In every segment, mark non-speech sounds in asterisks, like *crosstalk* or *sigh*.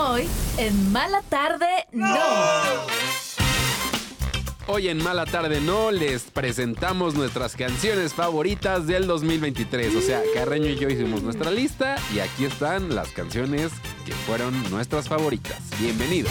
Hoy, en Mala Tarde, no. Hoy en Mala Tarde No les presentamos nuestras canciones favoritas del 2023. O sea, Carreño y yo hicimos nuestra lista y aquí están las canciones que fueron nuestras favoritas. Bienvenidos.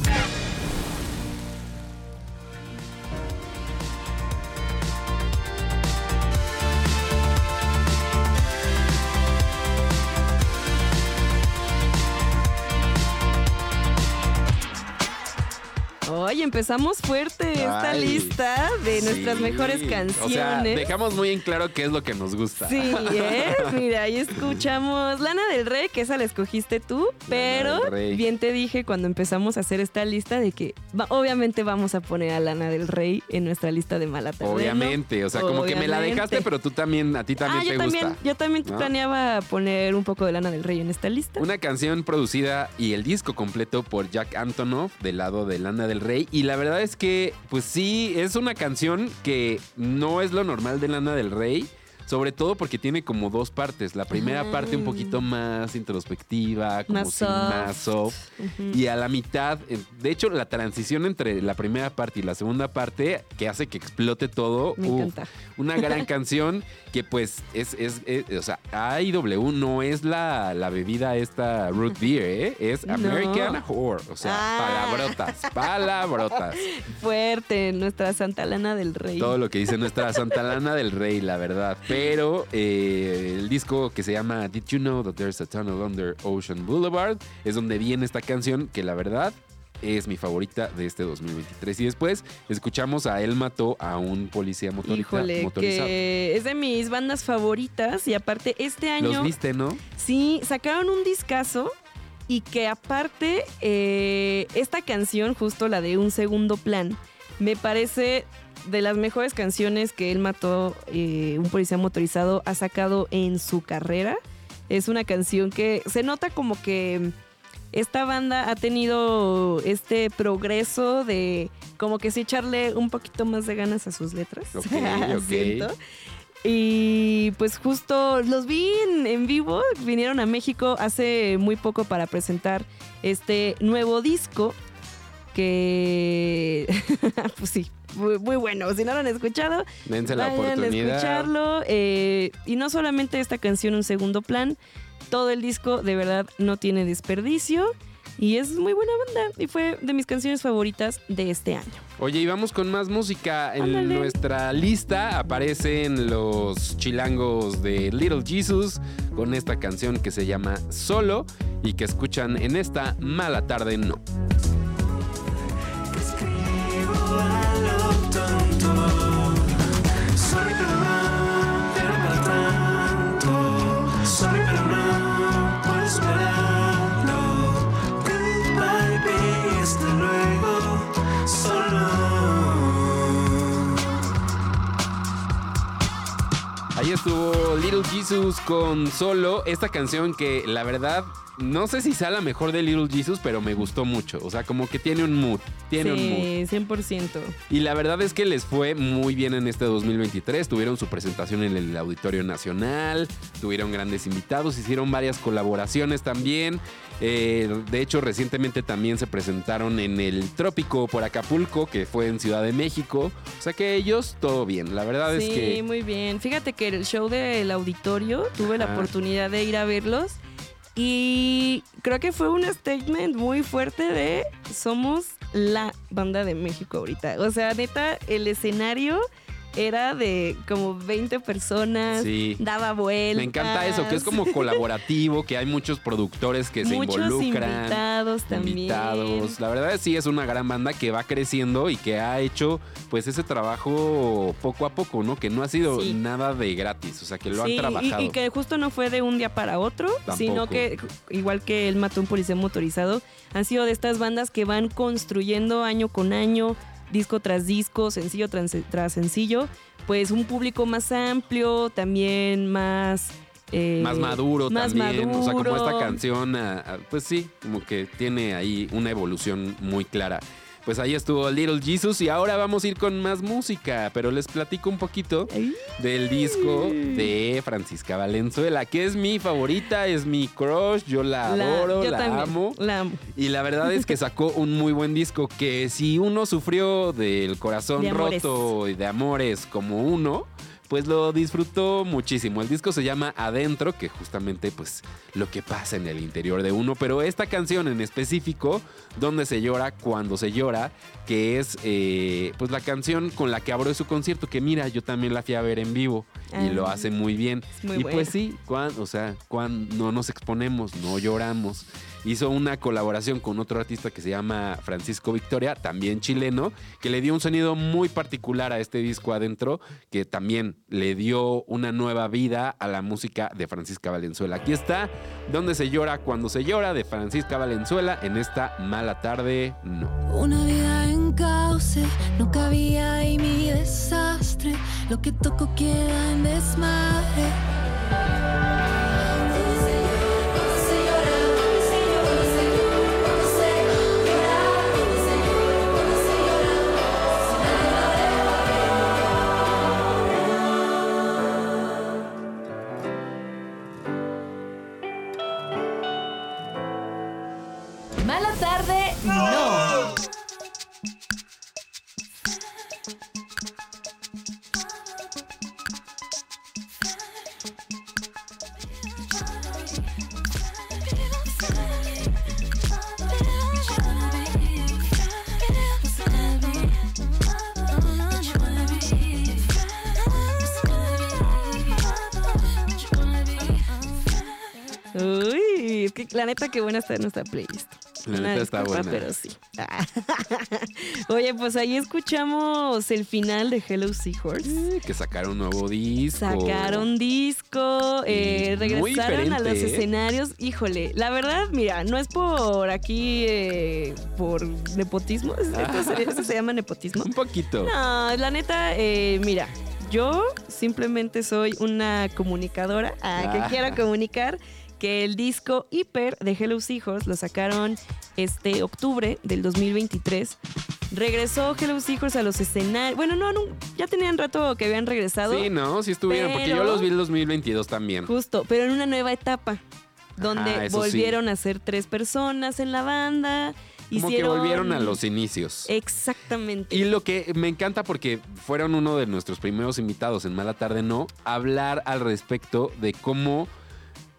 Hoy empezamos fuerte esta Ay, lista de nuestras sí. mejores O sea, canciones. dejamos muy en claro qué es lo que nos gusta. Sí, ¿eh? *laughs* Mira, ahí escuchamos Lana del Rey, que esa la escogiste tú, pero bien te dije cuando empezamos a hacer esta lista de que va- obviamente vamos a poner a Lana del Rey en nuestra lista de mala tarde, ¿no? Obviamente, o sea, como que me la dejaste, pero tú también, a ti también ah, te yo gusta. también, yo también ¿no? planeaba poner un poco de Lana del Rey en esta lista. Una canción producida y el disco completo por Jack Antonoff del lado de Lana del Rey. Y la verdad es que, pues sí, es una canción que no es lo normal de Lana del Rey. Sobre todo porque tiene como dos partes. La primera parte un poquito más introspectiva, como Más más soft. Y a la mitad, eh, de hecho, la transición entre la primera parte y la segunda parte, que hace que explote todo. Me uf, encanta. Una gran *laughs* canción que pues es, es, es- o sea, AIW no es la, la bebida esta root beer, ¿eh? Es No. American Whore. O sea, Ah. palabrotas, palabrotas. *laughs* Fuerte, nuestra Santa Lana del Rey. Todo lo que dice nuestra Santa Lana del Rey, la verdad. Pero *laughs* eh, el disco que se llama Did You Know That There's a Tunnel Under Ocean Boulevard es donde viene esta canción que la verdad es mi favorita de este 2023. Y después escuchamos a Él mató a un policía Híjole, motorizado. que es de mis bandas favoritas y aparte este año Los viste, ¿no? sí sacaron un discazo y que aparte eh, esta canción, justo la de Un Segundo Plan, me parece de las mejores canciones que él mató, eh, un policía motorizado, ha sacado en su carrera. Es una canción que se nota como que esta banda ha tenido este progreso de como que sí echarle un poquito más de ganas a sus letras. Ok. *laughs* Y pues justo los vi en, en vivo, vinieron a México hace muy poco para presentar este nuevo disco que *laughs* pues sí, muy, muy bueno. Si no lo han escuchado, Dense la a oportunidad. escucharlo. eh, y no solamente esta canción, un segundo plan, todo el disco de verdad no tiene desperdicio. Y es muy buena banda. Y fue de mis canciones favoritas de este año. Oye, y vamos con más música. En Ándale. nuestra lista aparecen los chilangos de Little Jesus con esta canción que se llama Solo y que escuchan en esta mala tarde no. Ahí estuvo Little Jesus con Solo, esta canción que la verdad no sé si sea la mejor de Little Jesus, pero me gustó mucho. O sea, como que tiene un mood, tiene un mood. sí, 100%. Y la verdad es que les fue muy bien en este 2023. Tuvieron su presentación en el Auditorio Nacional, tuvieron grandes invitados, hicieron varias colaboraciones también. Eh, de hecho, recientemente también se presentaron en el Trópico por Acapulco, que fue en Ciudad de México. O sea que ellos, todo bien. La verdad Sí, es que... muy bien. Fíjate que el show del auditorio tuve la oportunidad de ir a verlos y creo que fue un statement muy fuerte de somos la banda de México ahorita. O sea, neta, el escenario era de como 20 personas, Sí. daba vueltas. Me encanta eso, que es como colaborativo, que hay muchos productores que se involucran. invitados también. invitados. La verdad sí es una gran banda que va creciendo y que ha hecho pues ese trabajo poco a poco, ¿no? Que no ha sido Sí. nada de gratis, o sea, que lo Sí, han trabajado. Y, que justo no fue de un día para otro, Tampoco. sino que igual que él mató un policía motorizado, han sido de estas bandas que van construyendo año con año, disco tras disco, sencillo tras, tras sencillo, pues un público más amplio, también más... eh, más maduro más también, o sea, como esta canción, ah, ah, pues sí, como que tiene ahí una evolución muy clara. Pues ahí estuvo Little Jesus y ahora vamos a ir con más música, pero les platico un poquito del disco de Francisca Valenzuela, que es mi favorita, es mi crush, yo la, la- adoro, yo la también, amo. La amo. Y la verdad es que sacó un muy buen disco que si uno sufrió del corazón De roto y de amores como uno, pues lo disfrutó muchísimo. El disco se llama Adentro, que justamente pues lo que pasa en el interior de uno, pero esta canción en específico, Donde se llora, cuando se llora, que es eh, pues la canción con la que abrió su concierto, que mira, yo también la fui a ver en vivo y Ah. lo hace muy bien. Es muy y pues sí, cuan- o sea, cuando no nos exponemos, no lloramos. Hizo una colaboración con otro artista que se llama Francisco Victoria, también chileno, que le dio un sonido muy particular a este disco adentro, que también le dio una nueva vida a la música de Francisca Valenzuela. Aquí está, donde se llora cuando se llora, de Francisca Valenzuela, en esta mala tarde, no. Una vida cauce, no cabía ahí mi desastre. Lo que toco queda en desmadre. Mala tarde, no. La neta que buena está nuestra playlist. La Una neta está disculpa, buena. Pero sí. *laughs* Oye, pues ahí escuchamos el final de Hello Seahorse. Eh, Que sacaron un nuevo disco. Sacaron disco, eh, regresaron a los ¿eh? escenarios. Híjole, la verdad, mira, no es por aquí, eh, por nepotismo. ¿Esto se, eso se llama nepotismo? *laughs* Un poquito. No, la neta, mira, yo simplemente soy una comunicadora ah, Ah. que quiero comunicar que el disco Hiper de Hello Seahorse lo sacaron este octubre del 2023. Regresó Hello Seahorse a los escenarios. Bueno, no, no, ya tenían rato que habían regresado. Sí, no, sí estuvieron, porque yo los vi en el 2022 también. Justo, pero en una nueva etapa. Donde Ajá, sí. volvieron a ser tres personas en la banda. Como que volvieron a los inicios. Exactamente. Y lo que me encanta porque fueron uno de nuestros primeros invitados en Mala Tarde No, hablar al respecto de cómo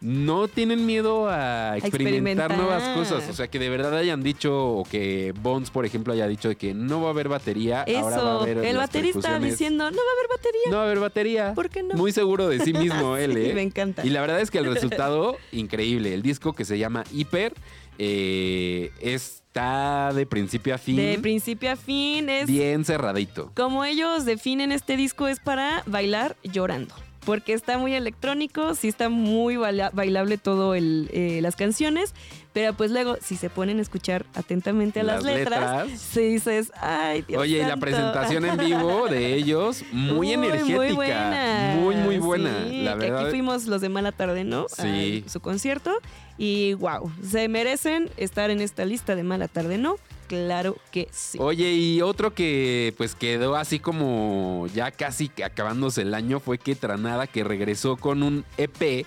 no tienen miedo a experimentar, experimentar. nuevas cosas. O sea, que de verdad hayan dicho, o que Bones, por ejemplo, haya dicho de que no va a haber batería. ahora va a Eso, haber el baterista diciendo, no va a haber batería. No va a haber batería. ¿Por qué no? Muy seguro de sí mismo *laughs* él, Sí, ¿eh? me encanta. Y la verdad es que el resultado, increíble. El disco que se llama Hiper eh, está de principio a fin. De principio a fin es bien cerradito. como ellos definen este disco es para bailar llorando. Porque está muy electrónico, sí está muy baila- bailable todo el, eh, las canciones, pero pues luego si se ponen a escuchar atentamente a las, Las letras, letras. sí dices, ay Dios Oye, y la santo". presentación en vivo de ellos, muy Uy, energética. Muy buena. Muy, muy buena. Sí, la que verdad. Aquí fuimos los de Mala Tarde, ¿no? Sí. A su concierto. Y wow, se merecen estar en esta lista de Mala Tarde, ¿no? Claro que sí. Oye, y otro que pues quedó así como ya casi acabándose el año fue que Tranada que regresó con un EP,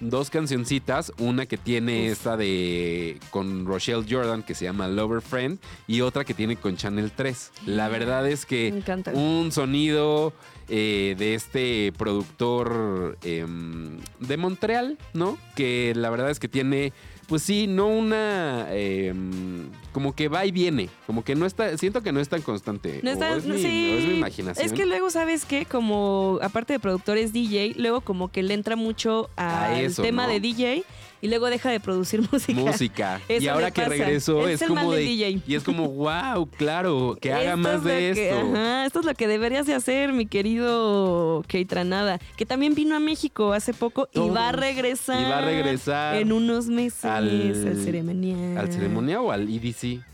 dos cancioncitas, una que tiene Uf. esta de con Rochelle Jordan que se llama Lover Friend y otra que tiene con Channel 3. La verdad es que un sonido eh, de este productor em, de Montreal, ¿no? Que la verdad es que tiene, pues sí, no una... em, como que va y viene. Como que no está, siento que no es tan constante. No o está, es, mi, sí. o es mi imaginación. Es que luego, ¿sabes qué? Como, aparte de productor es DJ, luego como que le entra mucho al tema ¿no? de DJ y luego deja de producir *laughs* música. música. Eso y ahora que regresó Es es, el como de DJ. y es como wow, claro, que *laughs* haga Esto más de que- esto. ajá, esto es lo que deberías de hacer, mi querido Keitranada, que también vino a México hace poco y va a regresar. Y va a regresar en unos meses al, al- ceremonial. ¿Al ceremonia o al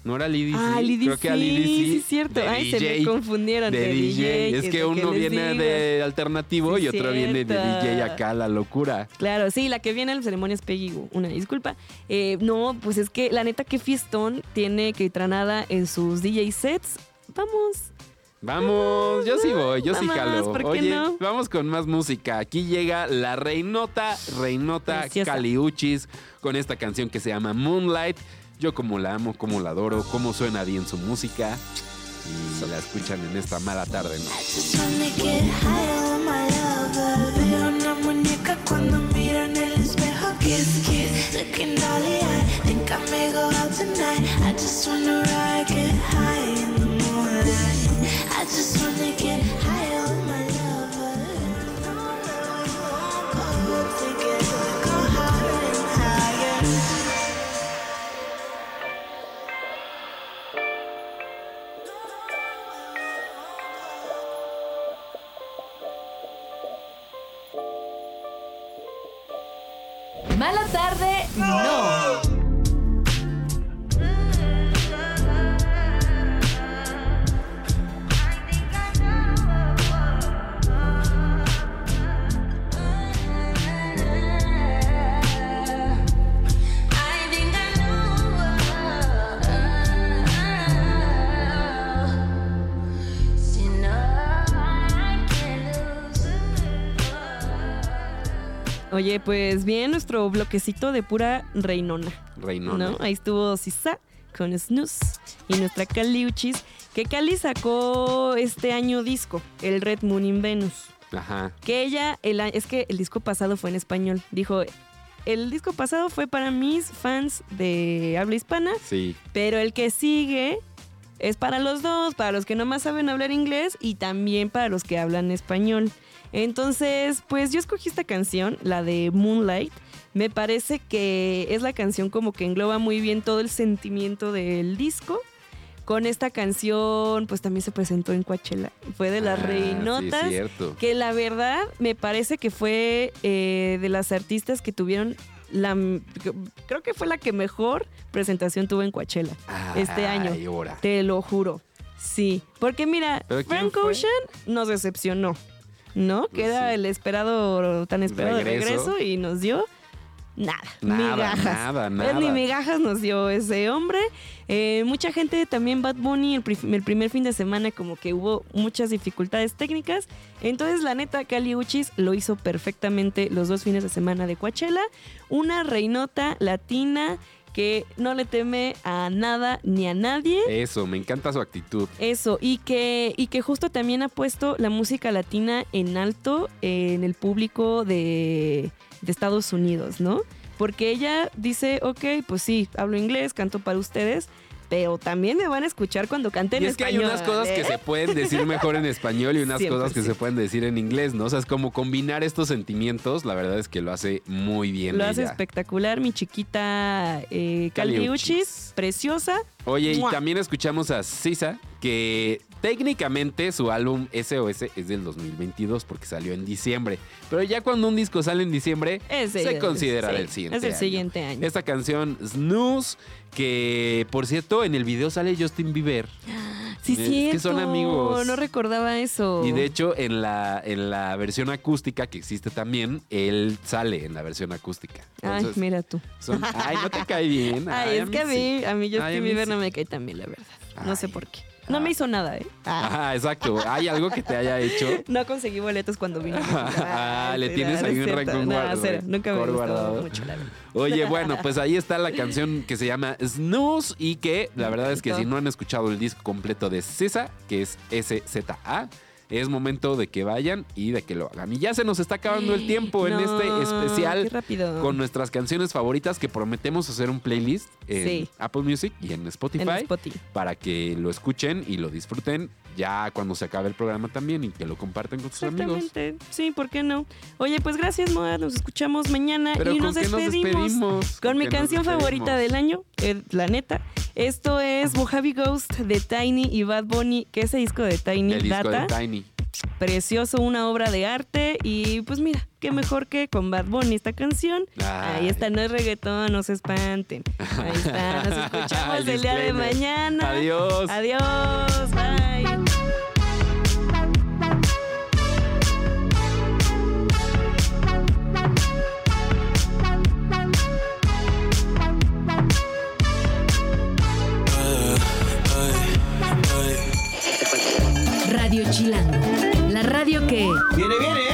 No era EDC. Ah, Creo que al EDC. sí, es cierto. Ay, se me confundieron. De, DJ. Es es que uno viene digo. de alternativo Sí, y otro viene de. DJ acá, la locura. Claro, sí, la que viene al ceremonia es Peggy una disculpa. Eh, no, pues es que la neta que fiestón tiene Keitranada en sus DJ sets. Vamos. Vamos, yo sí voy, yo sí jalo. ¿por qué Oye, no? vamos con más música. Aquí llega la reinota, reinota Preciosa. Caliuchis con esta canción que se llama Moonlight. Yo como la amo, como la adoro, cómo suena bien su música. Y la escuchan en esta mala tarde, ¿no? Just wanna get high on my lover. Veo una muñeca cuando miro en el espejo. Kiss, kiss, looking dolly eye. Think I may go out tonight. I just wanna ride, get high Mala tarde, no. Oye, pues bien, nuestro bloquecito de pura reinona. Reinona. ¿no? Ahí estuvo Sisa con Snooze y nuestra Caliuchis, que Cali sacó este año disco, el Red Moon in Venus. Ajá. Que ella, el es que el disco pasado fue en español. Dijo, el disco pasado fue para mis fans de habla hispana, Sí. pero el que sigue es para los dos, para los que nomás saben hablar inglés y también para los que hablan español. Entonces, pues yo escogí esta canción, la de Moonlight. Me parece que es la canción como que engloba muy bien todo el sentimiento del disco. Con esta canción, pues también se presentó en Coachella. Fue de las Ah, reinotas. Sí, cierto. Que la verdad me parece que fue eh, de las artistas que tuvieron la. Creo que fue la que mejor presentación tuvo en Coachella este año. Ahora. Te lo juro. Sí. Porque mira, ¿Pero quién Frank? Ocean nos decepcionó. ¿No? Que Pues era sí. el esperado, tan esperado de regreso y nos dio nada. Nada, migajas. nada, Pues ni migajas nos dio ese hombre. Eh, mucha gente también Bad Bunny el, el primer fin de semana como que hubo muchas dificultades técnicas. Entonces la neta Cali Uchis lo hizo perfectamente los dos fines de semana de Coachella. Una reinota latina que no le teme a nada ni a nadie. Eso, me encanta su actitud. Eso, y que, y que justo también ha puesto la música latina en alto en el público de, de Estados Unidos, ¿no? Porque ella dice, ok, pues sí, hablo inglés, canto para ustedes, pero también me van a escuchar cuando cante en Y es que hay español. unas cosas que ¿eh? se pueden decir mejor en español y unas cosas que 100%. se pueden decir en inglés, ¿no? O sea, es como combinar estos sentimientos, la verdad es que lo hace muy bien Lo hace espectacular, mi chiquita eh, Caliuchis. Preciosa. Oye, y también escuchamos a Sisa, que técnicamente su álbum SOS es del 2022 porque salió en diciembre. Pero ya cuando un disco sale en diciembre, Ese se es- considera sí, del siguiente Es año. siguiente año. Esta canción, Snooze, que por cierto, en el video sale Justin Bieber. sí, es que son amigos. No recordaba eso. Y de hecho, en la, en la versión acústica que existe también, él sale en la versión acústica. Ay, Entonces, mira tú. son- ay, no te cae bien. *laughs* Ay, es que a sí. mí, a mí Ay, Justin a mí Bieber sí. no me cae tan bien, la verdad. No sé Ay. por qué. No Ah. me hizo nada, ¿eh? Ah, Ajá, exacto. ¿Hay algo que te haya hecho? No conseguí boletos cuando vino. *laughs* Ah, le tienes no, ahí un rencor No, guardado- cero, nunca me gustó mucho, la verdad. Oye, bueno, *laughs* pues ahí está la canción que se llama Snooze y que la verdad es que si no han escuchado el disco completo de Sisa, que es S-Z-A, es momento de que vayan y de que lo hagan. Y ya se nos está acabando el tiempo en este qué especial rápido. con nuestras canciones favoritas que prometemos hacer un playlist en Sí. Apple Music y en Spotify en Spotify. para que lo escuchen y lo disfruten ya cuando se acabe el programa también y que lo compartan con sus amigos. Exactamente. Sí, ¿por qué no? Oye, pues gracias, Moa. Nos escuchamos mañana Pero y ¿con nos qué nos despedimos. despedimos? Con mi canción favorita despedimos? del año, eh, la neta. Esto es Mojave Ghost de Tiny y Bad Bunny, que ese disco de Tiny El disco data. de Tiny. Precioso, una obra de arte. Y pues mira, qué mejor que con Bad Bunny esta canción. Ay. Ahí está, no es reggaetón, no se espanten. Ahí está, nos *laughs* escuchamos El el día de mañana. Adiós. Adiós, bye. Radio Chilango. Radio que... Viene, viene.